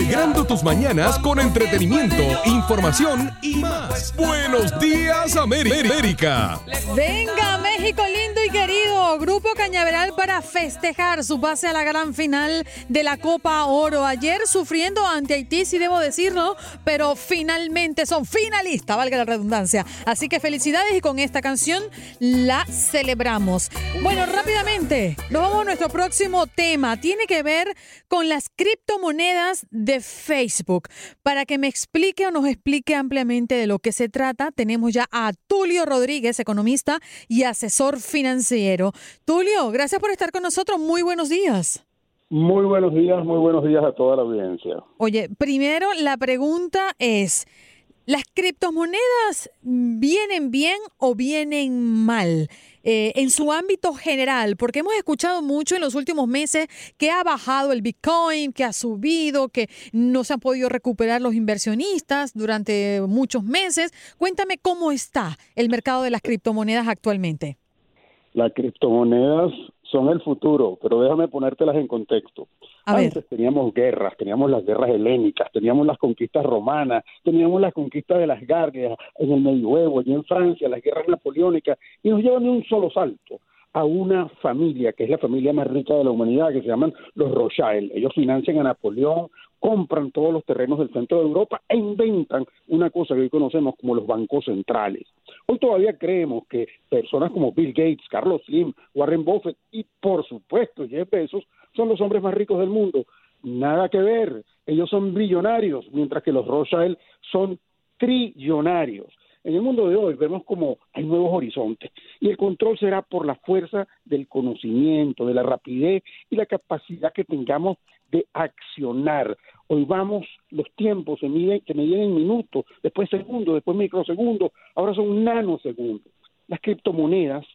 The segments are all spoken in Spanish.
alegrando tus mañanas con entretenimiento, información y más. Buenos días, América. Venga, México lindo y querido. Grupo Cañaveral para festejar su pase a la gran final de la Copa Oro. Ayer sufriendo ante Haití, si debo decirlo, pero finalmente son finalistas, valga la redundancia. Así que felicidades y con esta canción la celebramos. Bueno, rápidamente, nos vamos a nuestro próximo tema. Tiene que ver con las criptomonedas de Facebook. Para que me explique o nos explique ampliamente de lo que se trata, tenemos ya a Tulio Rodríguez, economista y asesor financiero. Tulio, gracias por estar con nosotros. Muy buenos días. Muy buenos días, muy buenos días a toda la audiencia. Oye, primero la pregunta es, ¿las criptomonedas vienen bien o vienen mal? Eh, en su ámbito general, porque hemos escuchado mucho en los últimos meses que ha bajado el Bitcoin, que ha subido, que no se han podido recuperar los inversionistas durante muchos meses. Cuéntame cómo está el mercado de las criptomonedas actualmente. Las criptomonedas son el futuro, pero déjame ponértelas en contexto. Antes teníamos guerras, teníamos las guerras helénicas, teníamos las conquistas romanas, teníamos las conquistas de las Gardias en el Medioevo, y en Francia, las guerras napoleónicas, y nos llevan de un solo salto a una familia, que es la familia más rica de la humanidad, que se llaman los Rothschild. Ellos financian a Napoleón, compran todos los terrenos del centro de Europa e inventan una cosa que hoy conocemos como los bancos centrales. Hoy todavía creemos que personas como Bill Gates, Carlos Slim, Warren Buffett y por supuesto Jeff Bezos son los hombres más ricos del mundo. Nada que ver, ellos son billonarios, mientras que los Rothschild son trillonarios. En el mundo de hoy vemos como hay nuevos horizontes y el control será por la fuerza del conocimiento, de la rapidez y la capacidad que tengamos de accionar. Hoy vamos, los tiempos se miden, se miden en minutos, después segundos, después microsegundos, ahora son nanosegundos. Las criptomonedas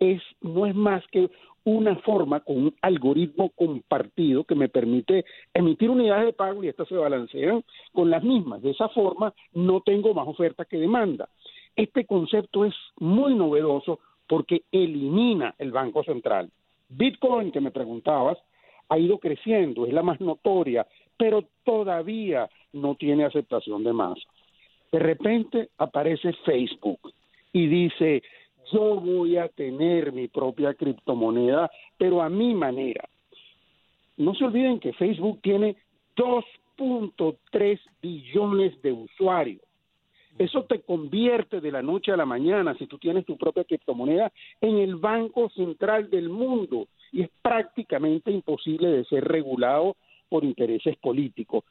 es, no es más que una forma con un algoritmo compartido que me permite emitir unidades de pago y estas se balancean con las mismas. De esa forma no tengo más oferta que demanda. Este concepto es muy novedoso porque elimina el Banco Central. Bitcoin, que me preguntabas, ha ido creciendo, es la más notoria, pero todavía no tiene aceptación de masa. De repente aparece Facebook y dice, yo voy a tener mi propia criptomoneda, pero a mi manera. No se olviden que Facebook tiene 2.3 billones de usuarios. Eso te convierte de la noche a la mañana, si tú tienes tu propia criptomoneda, en el banco central del mundo y es prácticamente imposible de ser regulado por intereses políticos.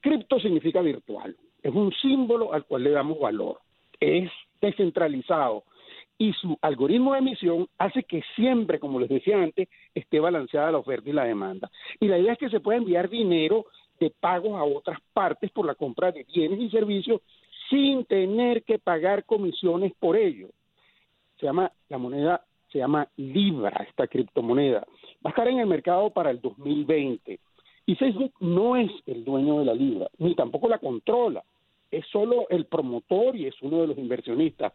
Cripto significa virtual, es un símbolo al cual le damos valor, es descentralizado, y su algoritmo de emisión hace que siempre, como les decía antes, esté balanceada la oferta y la demanda. Y la idea es que se pueda enviar dinero de pagos a otras partes por la compra de bienes y servicios sin tener que pagar comisiones por ello. Se llama la moneda se llama Libra, esta criptomoneda. Va a estar en el mercado para el 2020. Y Facebook no es el dueño de la Libra, ni tampoco la controla es solo el promotor y es uno de los inversionistas.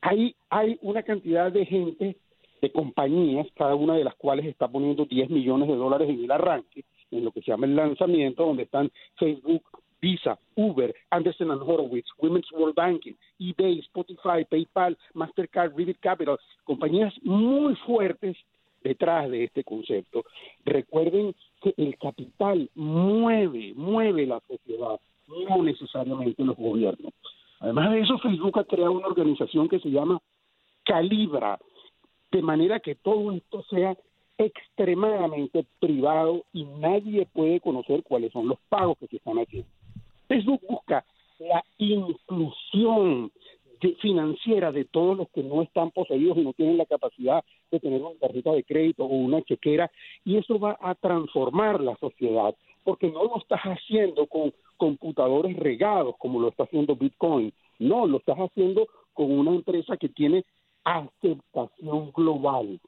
Hay, hay una cantidad de gente, de compañías, cada una de las cuales está poniendo 10 millones de dólares en el arranque, en lo que se llama el lanzamiento, donde están Facebook, Visa, Uber, Anderson Horowitz, Women's World Banking, eBay, Spotify, PayPal, Mastercard, Rivet Capital, compañías muy fuertes detrás de este concepto. Recuerden que el capital mueve, mueve la sociedad no necesariamente los gobiernos. Además de eso, Facebook ha creado una organización que se llama Calibra, de manera que todo esto sea extremadamente privado y nadie puede conocer cuáles son los pagos que se están haciendo. Facebook busca la inclusión financiera de todos los que no están poseídos y no tienen la capacidad de tener una tarjeta de crédito o una chequera y eso va a transformar la sociedad porque no lo estás haciendo con computadores regados como lo está haciendo Bitcoin. No, lo estás haciendo con una empresa que tiene aceptación global.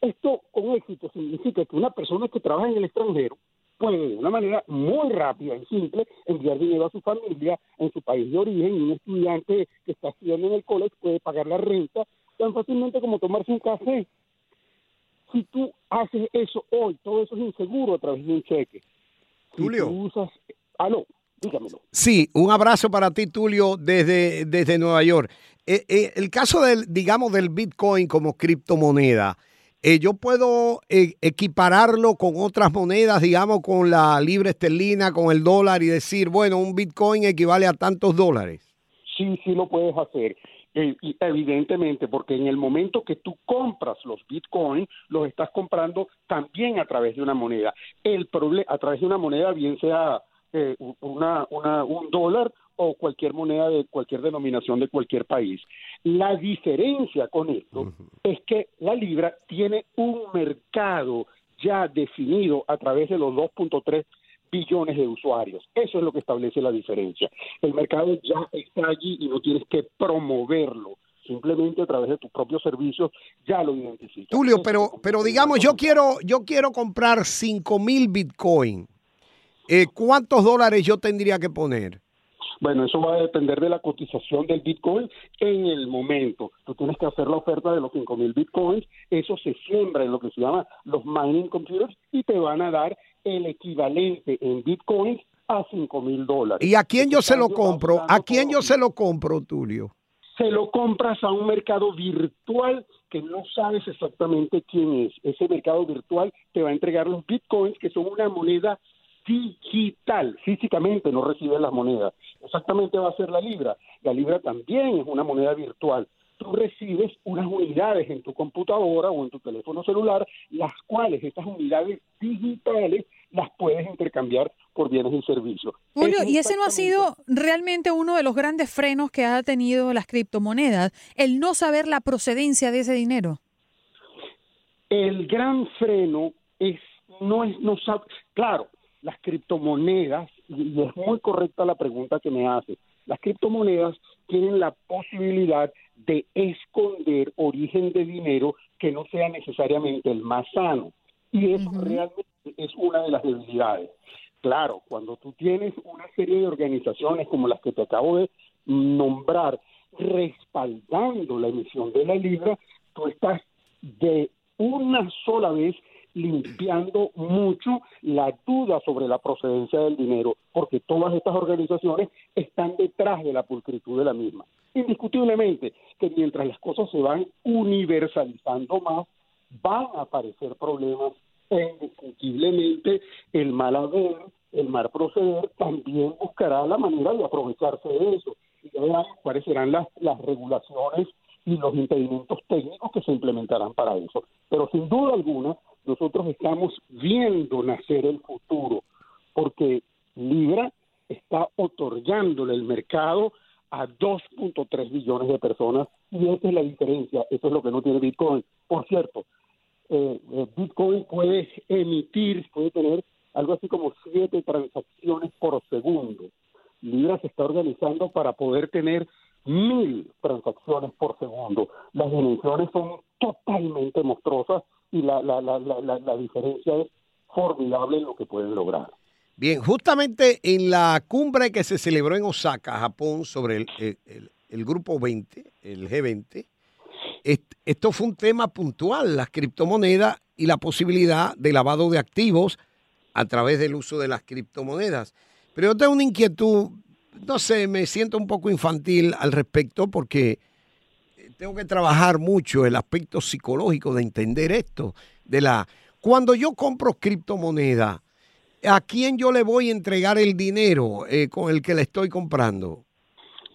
Esto con éxito significa que una persona que trabaja en el extranjero puede de una manera muy rápida y simple enviar dinero a su familia en su país de origen un estudiante que está estudiando en el colegio puede pagar la renta tan fácilmente como tomarse un café. Si tú haces eso hoy, todo eso es inseguro a través de un cheque. Julio. usas Aló, dígamelo. Sí, un abrazo para ti, Tulio, desde, desde Nueva York. Eh, eh, el caso del, digamos, del Bitcoin como criptomoneda, eh, yo puedo equipararlo con otras monedas, digamos, con la libra esterlina, con el dólar y decir, bueno, un Bitcoin equivale a tantos dólares. Sí, sí lo puedes hacer. Evidentemente, porque en el momento que tú compras los bitcoins, los estás comprando también a través de una moneda. El problema, a través de una moneda, bien sea eh, una, una, un dólar o cualquier moneda de cualquier denominación de cualquier país. La diferencia con esto es que la libra tiene un mercado ya definido a través de los 2.3 billones de usuarios. Eso es lo que establece la diferencia. El mercado ya está allí y no tienes que promoverlo simplemente a través de tus propios servicios ya lo identificas. Julio, pero, pero digamos, yo quiero, yo quiero comprar 5 mil Bitcoin eh, ¿cuántos dólares yo tendría que poner? Bueno, eso va a depender de la cotización del Bitcoin en el momento. Tú tienes que hacer la oferta de los 5.000 Bitcoins, eso se siembra en lo que se llama los mining computers y te van a dar el equivalente en Bitcoins a 5.000 dólares. ¿Y a quién yo se lo compro? ¿A quién yo se lo compro, Tulio? Se lo compras a un mercado virtual que no sabes exactamente quién es. Ese mercado virtual te va a entregar los Bitcoins, que son una moneda digital, físicamente no recibe las monedas. Exactamente va a ser la libra. La libra también es una moneda virtual. Tú recibes unas unidades en tu computadora o en tu teléfono celular, las cuales estas unidades digitales las puedes intercambiar por bienes y servicios. Julio, ¿y ese no ha sido realmente uno de los grandes frenos que ha tenido las criptomonedas, el no saber la procedencia de ese dinero? El gran freno es no es no sabe, claro, las criptomonedas, y es muy correcta la pregunta que me hace, las criptomonedas tienen la posibilidad de esconder origen de dinero que no sea necesariamente el más sano. Y eso realmente es una de las debilidades. Claro, cuando tú tienes una serie de organizaciones como las que te acabo de nombrar respaldando la emisión de la libra, tú estás de una sola vez limpiando mucho la duda sobre la procedencia del dinero, porque todas estas organizaciones están detrás de la pulcritud de la misma. Indiscutiblemente que mientras las cosas se van universalizando más, van a aparecer problemas e indiscutiblemente el mal haber, el mal proceder, también buscará la manera de aprovecharse de eso. Y ya cuáles serán las, las regulaciones y los impedimentos técnicos que se implementarán para eso. Pero sin duda alguna, nosotros estamos viendo nacer el futuro, porque Libra está otorgándole el mercado a 2.3 billones de personas y esa es la diferencia, eso es lo que no tiene Bitcoin. Por cierto, eh, eh, Bitcoin puede emitir, puede tener algo así como siete transacciones por segundo. Libra se está organizando para poder tener mil transacciones por segundo. Las dimensiones son totalmente monstruosas y la, la, la, la, diferencia es formidable en lo que pueden lograr. Bien, justamente en la cumbre que se celebró en Osaka, Japón, sobre el, el, grupo 20, el G20, esto fue un tema puntual, las criptomonedas y la posibilidad de lavado de activos a través del uso de las criptomonedas. Pero yo tengo una inquietud, no sé, me siento un poco infantil al respecto porque tengo que trabajar mucho el aspecto psicológico de entender esto. De la, cuando yo compro criptomoneda, ¿a quién yo le voy a entregar el dinero eh, con el que le estoy comprando?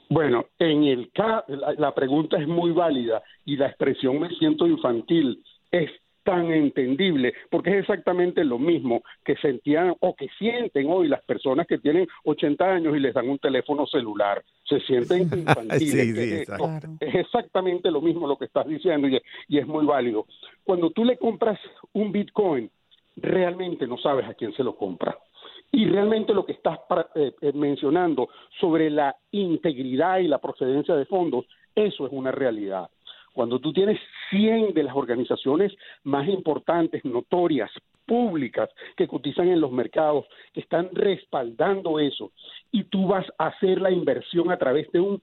Bueno, en el la, la pregunta es muy válida y la expresión me siento infantil es tan entendible, porque es exactamente lo mismo que sentían o que sienten hoy las personas que tienen 80 años y les dan un teléfono celular. Se sienten infantiles. Es exactamente lo mismo lo que estás diciendo y, y es muy válido. Cuando tú le compras un Bitcoin, realmente no sabes a quién se lo compra. Y realmente lo que estás eh, eh, mencionando sobre la integridad y la procedencia de fondos, eso es una realidad. Cuando tú tienes 100 de las organizaciones más importantes, notorias, públicas, que cotizan en los mercados, que están respaldando eso, y tú vas a hacer la inversión a través de un,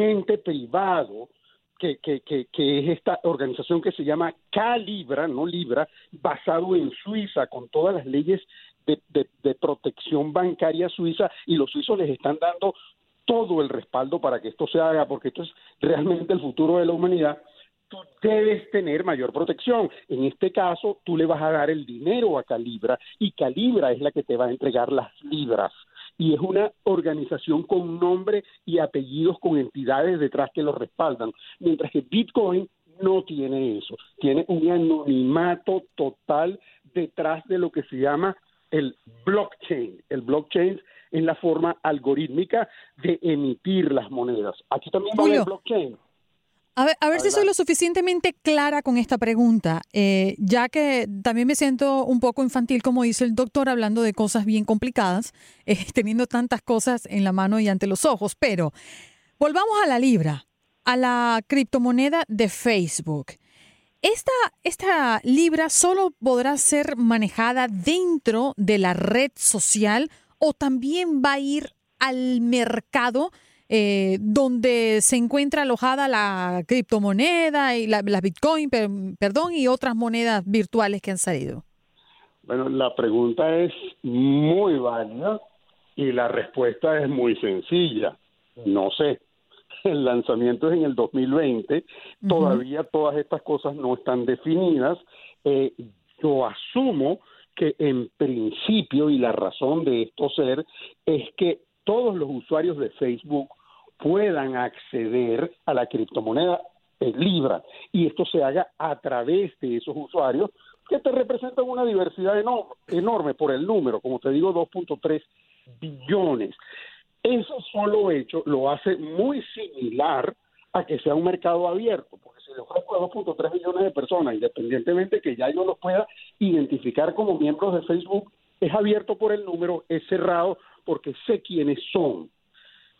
ente privado, que, es esta organización que se llama Calibra, no Libra, basado en Suiza, con todas las leyes de, protección bancaria suiza y los suizos les están dando todo el respaldo para que esto se haga, porque esto es realmente el futuro de la humanidad, tú debes tener mayor protección. En este caso, tú le vas a dar el dinero a Calibra y Calibra es la que te va a entregar las libras. Y es una organización con nombre y apellidos, con entidades detrás que lo respaldan. Mientras que Bitcoin no tiene eso. Tiene un anonimato total detrás de lo que se llama el blockchain. El blockchain es la forma algorítmica de emitir las monedas. Aquí también va el blockchain. A ver, a ver si soy lo suficientemente clara con esta pregunta, eh, ya que también me siento un poco infantil, como dice el doctor, hablando de cosas bien complicadas, eh, teniendo tantas cosas en la mano y ante los ojos. Pero volvamos a la libra, a la criptomoneda de Facebook. Esta, esta libra solo podrá ser manejada dentro de la red social o también va a ir al mercado eh, donde se encuentra alojada la criptomoneda y la, Bitcoin, perdón, y otras monedas virtuales que han salido? Bueno, la pregunta es muy válida y la respuesta es muy sencilla. No sé. El lanzamiento es en el 2020. Todavía todas estas cosas no están definidas. Eh, yo asumo que en principio, y la razón de esto ser, es que todos los usuarios de Facebook puedan acceder a la criptomoneda en Libra y esto se haga a través de esos usuarios que te representan una diversidad enorme, por el número, como te digo, 2.3 billones. Eso solo hecho lo hace muy similar a que sea un mercado abierto, le a 2.3 billones de personas, independientemente que ya yo los pueda identificar como miembros de Facebook, es abierto por el número, es cerrado porque sé quiénes son.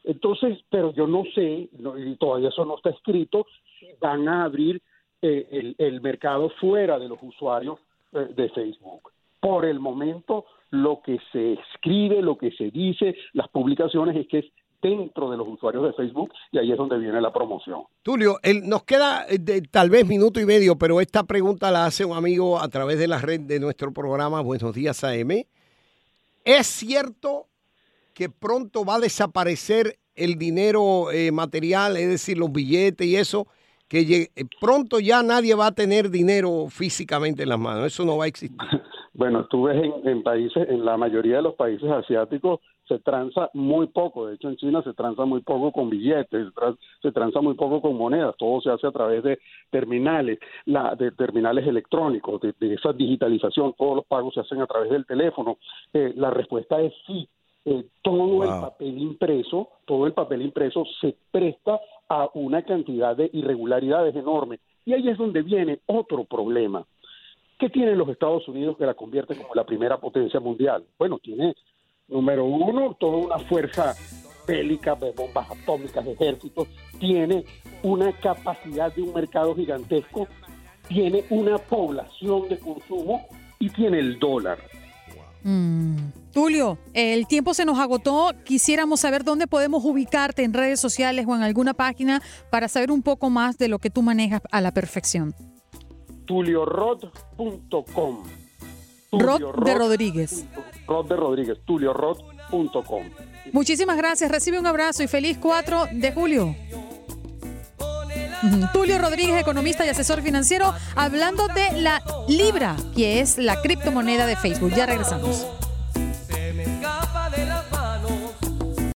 Entonces, pero yo no sé, y todavía eso no está escrito, si van a abrir eh, el, mercado fuera de los usuarios eh, de Facebook. Por el momento, lo que se escribe, lo que se dice, las publicaciones es que es dentro de los usuarios de Facebook y ahí es donde viene la promoción. Tulio, nos queda eh, tal vez minuto y medio, pero esta pregunta la hace un amigo a través de la red de nuestro programa Buenos Días AM. ¿Es cierto que pronto va a desaparecer el dinero eh, material, es decir, los billetes y eso, que eh, pronto ya nadie va a tener dinero físicamente en las manos, eso no va a existir. Bueno, tú ves en, países, en la mayoría de los países asiáticos se transa muy poco, de hecho en China se transa muy poco con billetes, se transa muy poco con monedas, todo se hace a través de terminales, la, de terminales electrónicos, de, esa digitalización, todos los pagos se hacen a través del teléfono. Eh, la respuesta es sí, eh, todo el papel impreso, todo el papel impreso se presta a una cantidad de irregularidades enormes. Y ahí es donde viene otro problema. ¿Qué tienen los Estados Unidos que la convierte como la primera potencia mundial? Bueno, tiene, número uno, toda una fuerza bélica, de bombas atómicas, ejércitos, tiene una capacidad de un mercado gigantesco, tiene una población de consumo y tiene el dólar. Mm. Tulio, el tiempo se nos agotó. Quisiéramos saber dónde podemos ubicarte en redes sociales o en alguna página para saber un poco más de lo que tú manejas a la perfección. TulioRod.com. Rod de Rodríguez. Rod de Rodríguez, tuliorod.com. Muchísimas gracias. Recibe un abrazo y feliz 4 de julio. Tulio Rodríguez, economista y asesor financiero, hablando de la Libra, que es la criptomoneda de Facebook. Ya regresamos.